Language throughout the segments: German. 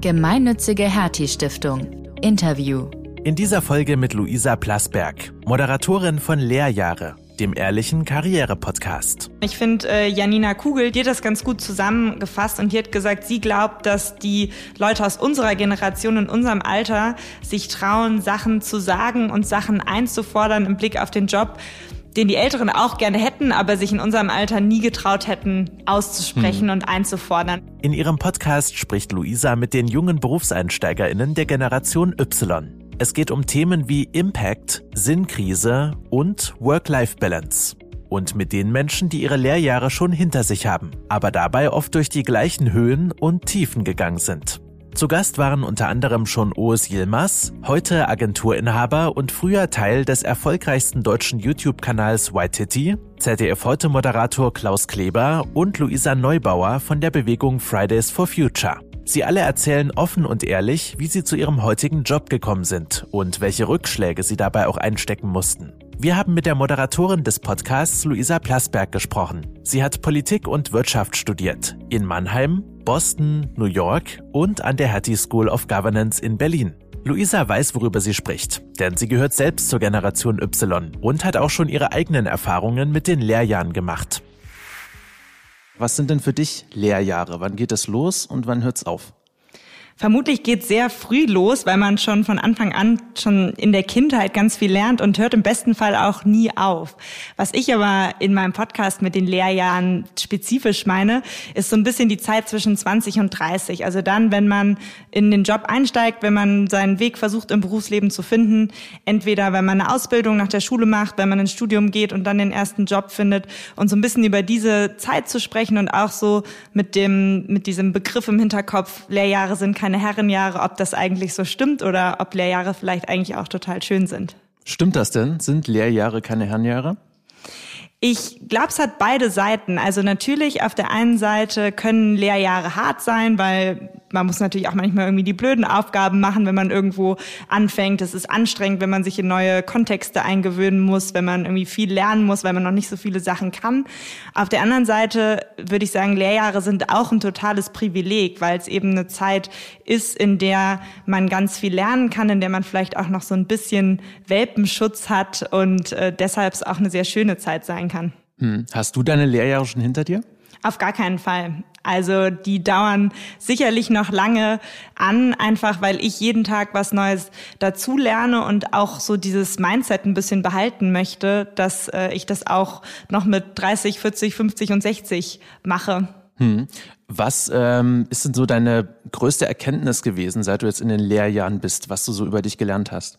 Gemeinnützige Hertie Stiftung. Interview. In dieser Folge mit Luisa Plasberg, Moderatorin von Lehrjahre, dem ehrlichen Karriere-Podcast. Ich finde, äh, Janina Kugel, die hat das ganz gut zusammengefasst und die hat gesagt, sie glaubt, dass die Leute aus unserer Generation in unserem Alter sich trauen, Sachen zu sagen und Sachen einzufordern im Blick auf den Job, den die Älteren auch gerne hätten, aber sich in unserem Alter nie getraut hätten, auszusprechen hm. und einzufordern. In ihrem Podcast spricht Luisa mit den jungen BerufseinsteigerInnen der Generation Y. Es geht um Themen wie Impact, Sinnkrise und Work-Life-Balance. Und mit den Menschen, die ihre Lehrjahre schon hinter sich haben, aber dabei oft durch die gleichen Höhen und Tiefen gegangen sind. Zu Gast waren unter anderem schon Oes Yilmaz, heute Agenturinhaber und früher Teil des erfolgreichsten deutschen YouTube-Kanals White Titty, ZDF-Heute-Moderator Klaus Kleber und Luisa Neubauer von der Bewegung Fridays for Future. Sie alle erzählen offen und ehrlich, wie sie zu ihrem heutigen Job gekommen sind und welche Rückschläge sie dabei auch einstecken mussten. Wir haben mit der Moderatorin des Podcasts Luisa Plasberg gesprochen. Sie hat Politik und Wirtschaft studiert in Mannheim, Boston, New York und an der Hattie School of Governance in Berlin. Luisa weiß, worüber sie spricht, denn sie gehört selbst zur Generation Y und hat auch schon ihre eigenen Erfahrungen mit den Lehrjahren gemacht. Was sind denn für dich Lehrjahre? Wann geht es los und wann hört's auf? Vermutlich geht sehr früh los, weil man schon von Anfang an schon in der Kindheit ganz viel lernt und hört im besten Fall auch nie auf. Was ich aber in meinem Podcast mit den Lehrjahren spezifisch meine, ist so ein bisschen die Zeit zwischen 20 und 30. Also dann, wenn man in den Job einsteigt, wenn man seinen Weg versucht im Berufsleben zu finden, entweder wenn man eine Ausbildung nach der Schule macht, wenn man ins Studium geht und dann den ersten Job findet und so ein bisschen über diese Zeit zu sprechen und auch so mit dem, mit diesem Begriff im Hinterkopf, Lehrjahre sind keine keine Herrenjahre, ob das eigentlich so stimmt oder ob Lehrjahre vielleicht eigentlich auch total schön sind. Stimmt das denn? Sind Lehrjahre keine Herrenjahre? Ich glaube, es hat beide Seiten. Also natürlich, auf der einen Seite können Lehrjahre hart sein, weil man muss natürlich auch manchmal irgendwie die blöden Aufgaben machen, wenn man irgendwo anfängt. Es ist anstrengend, wenn man sich in neue Kontexte eingewöhnen muss, wenn man irgendwie viel lernen muss, weil man noch nicht so viele Sachen kann. Auf der anderen Seite würde ich sagen, Lehrjahre sind auch ein totales Privileg, weil es eben eine Zeit ist, in der man ganz viel lernen kann, in der man vielleicht auch noch so ein bisschen Welpenschutz hat und äh, deshalb es auch eine sehr schöne Zeit sein kann. Hm. Hast du deine Lehrjahre schon hinter dir? Auf gar keinen Fall. Also die dauern sicherlich noch lange an, einfach weil ich jeden Tag was Neues dazu lerne und auch so dieses Mindset ein bisschen behalten möchte, dass äh, ich das auch noch mit 30, 40, 50 und 60 mache. Hm. Was ähm, ist denn so deine größte Erkenntnis gewesen, seit du jetzt in den Lehrjahren bist, was du so über dich gelernt hast?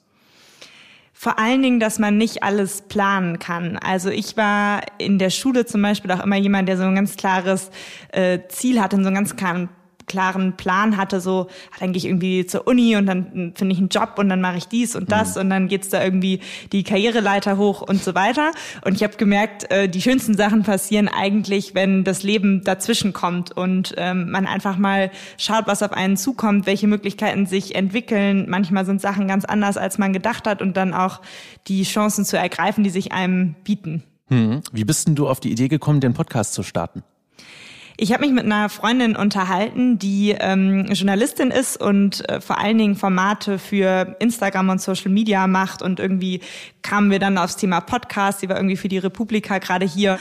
Vor allen Dingen, dass man nicht alles planen kann. Also ich war in der Schule zum Beispiel auch immer jemand, der so ein ganz klares äh, Ziel hatte, so einen ganz klaren klaren Plan hatte, so, dann gehe ich irgendwie zur Uni und dann finde ich einen Job und dann mache ich dies und das mhm. und dann geht's da irgendwie die Karriereleiter hoch und so weiter. Und ich habe gemerkt, äh, die schönsten Sachen passieren eigentlich, wenn das Leben dazwischen kommt und ähm, man einfach mal schaut, was auf einen zukommt, welche Möglichkeiten sich entwickeln. Manchmal sind Sachen ganz anders, als man gedacht hat und dann auch die Chancen zu ergreifen, die sich einem bieten. Hm. Wie bist denn du auf die Idee gekommen, den Podcast zu starten? Ich habe mich mit einer Freundin unterhalten, die ähm, Journalistin ist und äh, vor allen Dingen Formate für Instagram und Social Media macht. Und irgendwie kamen wir dann aufs Thema Podcast. Sie war irgendwie für die Republika gerade hier.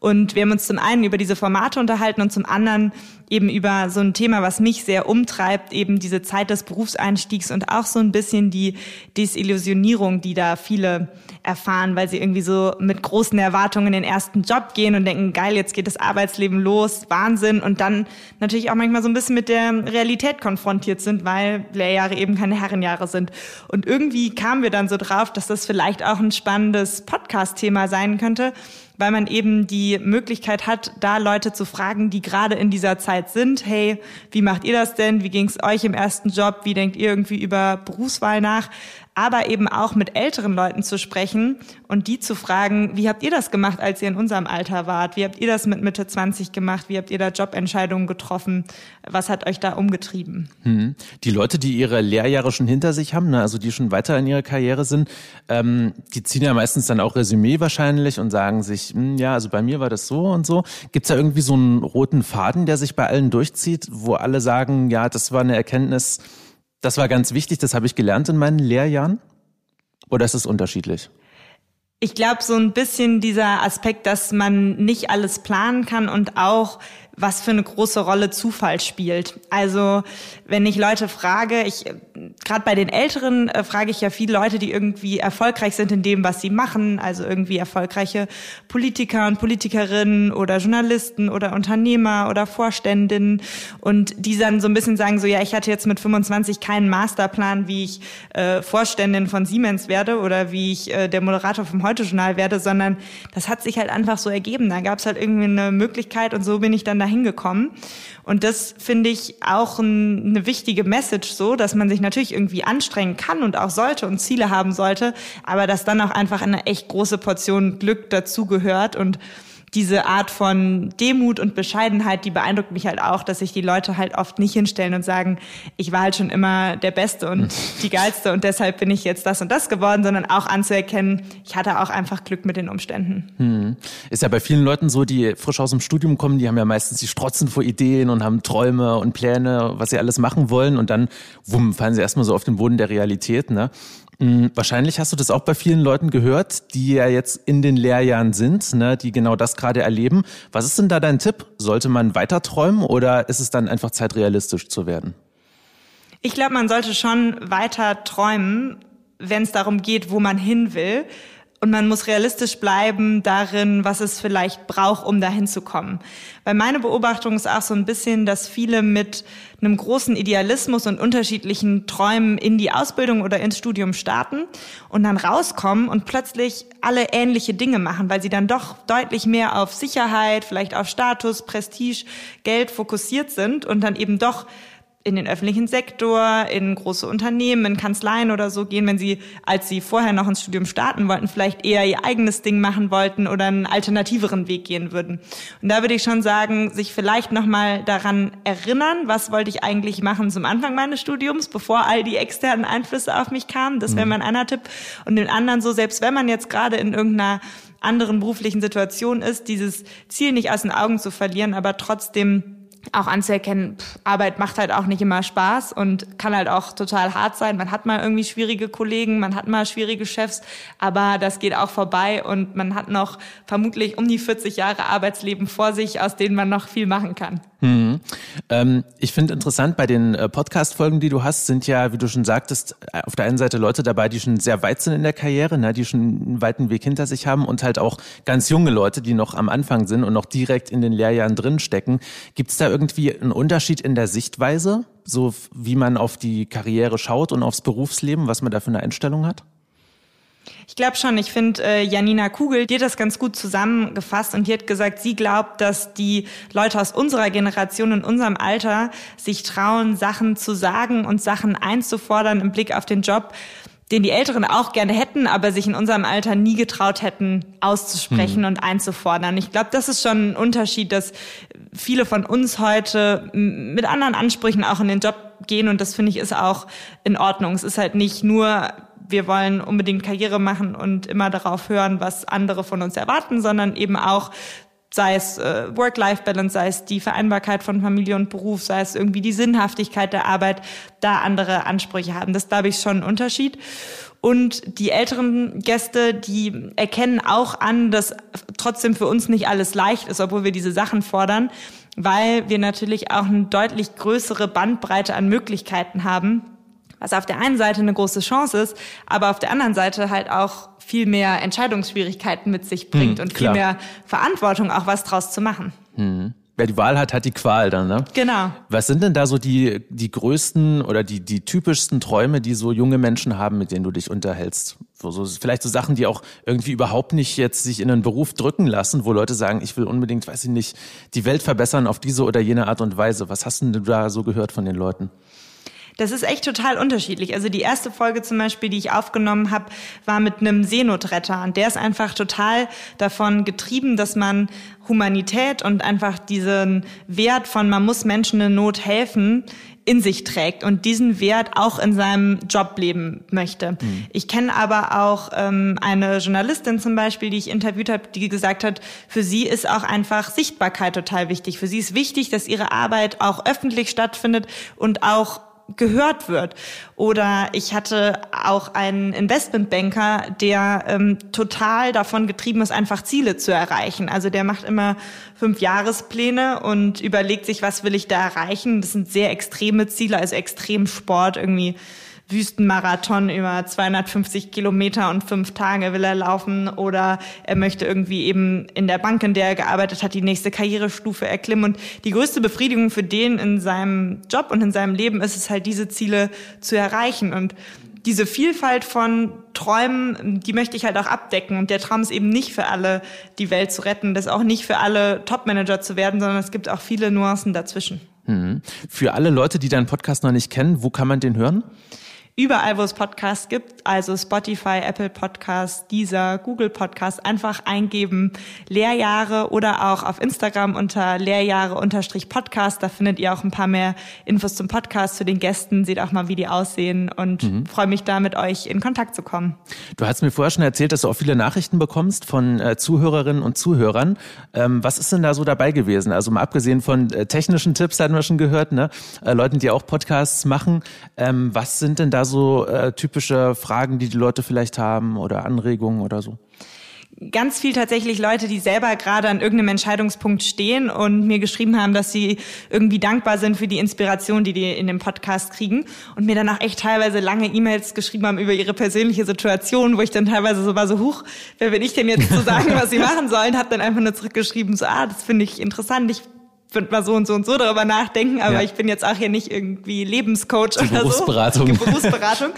Und wir haben uns zum einen über diese Formate unterhalten und zum anderen eben über so ein Thema, was mich sehr umtreibt, eben diese Zeit des Berufseinstiegs und auch so ein bisschen die Desillusionierung, die da viele erfahren, weil sie irgendwie so mit großen Erwartungen in den ersten Job gehen und denken, geil, jetzt geht das Arbeitsleben los, Wahnsinn und dann natürlich auch manchmal so ein bisschen mit der Realität konfrontiert sind, weil Lehrjahre eben keine Herrenjahre sind. Und irgendwie kamen wir dann so drauf, dass das vielleicht auch ein spannendes Podcast-Thema sein könnte, weil man eben die Möglichkeit hat, da Leute zu fragen, die gerade in dieser Zeit sind. Hey, wie macht ihr das denn? Wie ging es euch im ersten Job? Wie denkt ihr irgendwie über Berufswahl nach? Aber eben auch mit älteren Leuten zu sprechen und die zu fragen, wie habt ihr das gemacht, als ihr in unserem Alter wart? Wie habt ihr das mit Mitte 20 gemacht? Wie habt ihr da Jobentscheidungen getroffen? Was hat euch da umgetrieben? Hm. Die Leute, die ihre Lehrjahre schon hinter sich haben, ne, also die schon weiter in ihrer Karriere sind, ähm, die ziehen ja meistens dann auch Resümee wahrscheinlich und sagen sich, hm, ja, also bei mir war das so und so. Gibt es da irgendwie so einen roten Faden, der sich bei allen durchzieht, wo alle sagen, ja, das war eine Erkenntnis, das war ganz wichtig, das habe ich gelernt in meinen Lehrjahren? Oder ist es unterschiedlich? Ich glaube, so ein bisschen dieser Aspekt, dass man nicht alles planen kann und auch was für eine große Rolle Zufall spielt. Also wenn ich Leute frage, ich gerade bei den Älteren äh, frage ich ja viele Leute, die irgendwie erfolgreich sind in dem, was sie machen, also irgendwie erfolgreiche Politiker und Politikerinnen oder Journalisten oder Unternehmer oder Vorständinnen und die dann so ein bisschen sagen so, ja, ich hatte jetzt mit 25 keinen Masterplan, wie ich äh, Vorständin von Siemens werde oder wie ich äh, der Moderator vom Heute-Journal werde, sondern das hat sich halt einfach so ergeben. Da gab es halt irgendwie eine Möglichkeit und so bin ich dann da hingekommen. Und das finde ich auch ein, eine wichtige Message so, dass man sich natürlich irgendwie anstrengen kann und auch sollte und Ziele haben sollte, aber dass dann auch einfach eine echt große Portion Glück dazugehört und diese Art von Demut und Bescheidenheit, die beeindruckt mich halt auch, dass sich die Leute halt oft nicht hinstellen und sagen, ich war halt schon immer der Beste und die Geilste und deshalb bin ich jetzt das und das geworden, sondern auch anzuerkennen, ich hatte auch einfach Glück mit den Umständen. Hm. Ist ja bei vielen Leuten so, die frisch aus dem Studium kommen, die haben ja meistens die Strotzen vor Ideen und haben Träume und Pläne, was sie alles machen wollen und dann wumm, fallen sie erstmal so auf den Boden der Realität. Ne? Hm, wahrscheinlich hast du das auch bei vielen Leuten gehört, die ja jetzt in den Lehrjahren sind, ne, die genau das gerade erleben. Was ist denn da dein Tipp? Sollte man weiter träumen oder ist es dann einfach Zeit, realistisch zu werden? Ich glaube, man sollte schon weiter träumen, wenn es darum geht, wo man hin will. Und man muss realistisch bleiben darin, was es vielleicht braucht, um dahin zu kommen. Weil meine Beobachtung ist auch so ein bisschen, dass viele mit einem großen Idealismus und unterschiedlichen Träumen in die Ausbildung oder ins Studium starten und dann rauskommen und plötzlich alle ähnliche Dinge machen, weil sie dann doch deutlich mehr auf Sicherheit, vielleicht auf Status, Prestige, Geld fokussiert sind und dann eben doch in den öffentlichen Sektor, in große Unternehmen, in Kanzleien oder so gehen, wenn sie, als sie vorher noch ins Studium starten wollten, vielleicht eher ihr eigenes Ding machen wollten oder einen alternativeren Weg gehen würden. Und da würde ich schon sagen, sich vielleicht nochmal daran erinnern, was wollte ich eigentlich machen zum Anfang meines Studiums, bevor all die externen Einflüsse auf mich kamen. Das wäre mhm. mein einer Tipp. Und den anderen so, selbst wenn man jetzt gerade in irgendeiner anderen beruflichen Situation ist, dieses Ziel nicht aus den Augen zu verlieren, aber trotzdem auch anzuerkennen, pff, Arbeit macht halt auch nicht immer Spaß und kann halt auch total hart sein. Man hat mal irgendwie schwierige Kollegen, man hat mal schwierige Chefs, aber das geht auch vorbei und man hat noch vermutlich um die 40 Jahre Arbeitsleben vor sich, aus denen man noch viel machen kann. Mhm. Ähm, ich finde interessant, bei den äh, Podcast-Folgen, die du hast, sind ja, wie du schon sagtest, äh, auf der einen Seite Leute dabei, die schon sehr weit sind in der Karriere, ne, die schon einen weiten Weg hinter sich haben und halt auch ganz junge Leute, die noch am Anfang sind und noch direkt in den Lehrjahren drinstecken. Gibt es da irgendwie einen Unterschied in der Sichtweise, so wie man auf die Karriere schaut und aufs Berufsleben, was man da für eine Einstellung hat? Ich glaube schon. Ich finde, äh, Janina Kugel, die hat das ganz gut zusammengefasst und die hat gesagt, sie glaubt, dass die Leute aus unserer Generation in unserem Alter sich trauen, Sachen zu sagen und Sachen einzufordern im Blick auf den Job, den die Älteren auch gerne hätten, aber sich in unserem Alter nie getraut hätten, auszusprechen mhm. und einzufordern. Ich glaube, das ist schon ein Unterschied, dass viele von uns heute mit anderen Ansprüchen auch in den Job gehen und das finde ich ist auch in Ordnung. Es ist halt nicht nur wir wollen unbedingt Karriere machen und immer darauf hören, was andere von uns erwarten, sondern eben auch sei es äh, Work-Life-Balance, sei es die Vereinbarkeit von Familie und Beruf, sei es irgendwie die Sinnhaftigkeit der Arbeit, da andere Ansprüche haben. Das glaube ich schon ein Unterschied. Und die älteren Gäste, die erkennen auch an, dass trotzdem für uns nicht alles leicht ist, obwohl wir diese Sachen fordern, weil wir natürlich auch eine deutlich größere Bandbreite an Möglichkeiten haben was auf der einen Seite eine große Chance ist, aber auf der anderen Seite halt auch viel mehr Entscheidungsschwierigkeiten mit sich bringt hm, und klar. viel mehr Verantwortung, auch was draus zu machen. Hm. Wer die Wahl hat, hat die Qual dann, ne? Genau. Was sind denn da so die, die größten oder die, die typischsten Träume, die so junge Menschen haben, mit denen du dich unterhältst? So, so, vielleicht so Sachen, die auch irgendwie überhaupt nicht jetzt sich in einen Beruf drücken lassen, wo Leute sagen, ich will unbedingt, weiß ich nicht, die Welt verbessern auf diese oder jene Art und Weise. Was hast denn du da so gehört von den Leuten? Das ist echt total unterschiedlich. Also die erste Folge zum Beispiel, die ich aufgenommen habe, war mit einem Seenotretter. Und der ist einfach total davon getrieben, dass man Humanität und einfach diesen Wert von man muss Menschen in Not helfen in sich trägt und diesen Wert auch in seinem Job leben möchte. Mhm. Ich kenne aber auch ähm, eine Journalistin zum Beispiel, die ich interviewt habe, die gesagt hat, für sie ist auch einfach Sichtbarkeit total wichtig. Für sie ist wichtig, dass ihre Arbeit auch öffentlich stattfindet und auch gehört wird. Oder ich hatte auch einen Investmentbanker, der ähm, total davon getrieben ist, einfach Ziele zu erreichen. Also der macht immer fünf Jahrespläne und überlegt sich, was will ich da erreichen. Das sind sehr extreme Ziele, also Extremsport irgendwie Wüstenmarathon über 250 Kilometer und fünf Tage will er laufen oder er möchte irgendwie eben in der Bank, in der er gearbeitet hat, die nächste Karrierestufe erklimmen. Und die größte Befriedigung für den in seinem Job und in seinem Leben ist es halt, diese Ziele zu erreichen. Und diese Vielfalt von Träumen, die möchte ich halt auch abdecken. Und der Traum ist eben nicht für alle, die Welt zu retten. Das ist auch nicht für alle Topmanager zu werden, sondern es gibt auch viele Nuancen dazwischen. Hm. Für alle Leute, die deinen Podcast noch nicht kennen, wo kann man den hören? Überall, wo es Podcasts gibt, also Spotify, Apple Podcasts, Deezer, Google Podcasts, einfach eingeben Lehrjahre oder auch auf Instagram unter Lehrjahre-Podcast. Da findet ihr auch ein paar mehr Infos zum Podcast, zu den Gästen, seht auch mal, wie die aussehen und mhm. freue mich da mit euch in Kontakt zu kommen. Du hast mir vorher schon erzählt, dass du auch viele Nachrichten bekommst von äh, Zuhörerinnen und Zuhörern. Ähm, was ist denn da so dabei gewesen? Also mal abgesehen von äh, technischen Tipps, hatten wir schon gehört, ne? Äh, Leuten, die auch Podcasts machen. Ähm, was sind denn da so äh, typische Fragen, die die Leute vielleicht haben oder Anregungen oder so? ganz viel tatsächlich Leute, die selber gerade an irgendeinem Entscheidungspunkt stehen und mir geschrieben haben, dass sie irgendwie dankbar sind für die Inspiration, die die in dem Podcast kriegen und mir dann auch echt teilweise lange E-Mails geschrieben haben über ihre persönliche Situation, wo ich dann teilweise so war so, huch, wer bin ich denn jetzt zu sagen, was sie machen sollen, habe dann einfach nur zurückgeschrieben, so, ah, das finde ich interessant, ich würde mal so und so und so darüber nachdenken, aber ja. ich bin jetzt auch hier nicht irgendwie Lebenscoach Die oder Berufsberatung. so. Berufsberatung.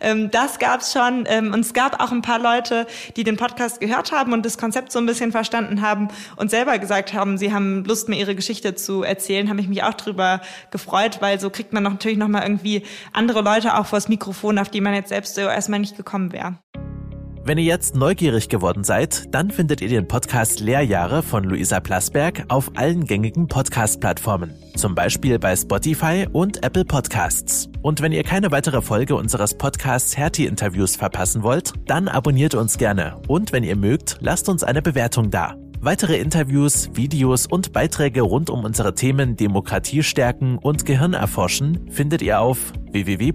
ähm, das gab's schon ähm, und es gab auch ein paar Leute, die den Podcast gehört haben und das Konzept so ein bisschen verstanden haben und selber gesagt haben, sie haben Lust, mir ihre Geschichte zu erzählen, habe ich mich auch drüber gefreut, weil so kriegt man natürlich noch mal irgendwie andere Leute auch vors Mikrofon, auf die man jetzt selbst so erstmal nicht gekommen wäre. Wenn ihr jetzt neugierig geworden seid, dann findet ihr den Podcast Lehrjahre von Luisa Plasberg auf allen gängigen Podcast-Plattformen, zum Beispiel bei Spotify und Apple Podcasts. Und wenn ihr keine weitere Folge unseres Podcasts Hertie Interviews verpassen wollt, dann abonniert uns gerne und wenn ihr mögt, lasst uns eine Bewertung da. Weitere Interviews, Videos und Beiträge rund um unsere Themen Demokratie stärken und Gehirn erforschen findet ihr auf www.ghst.de.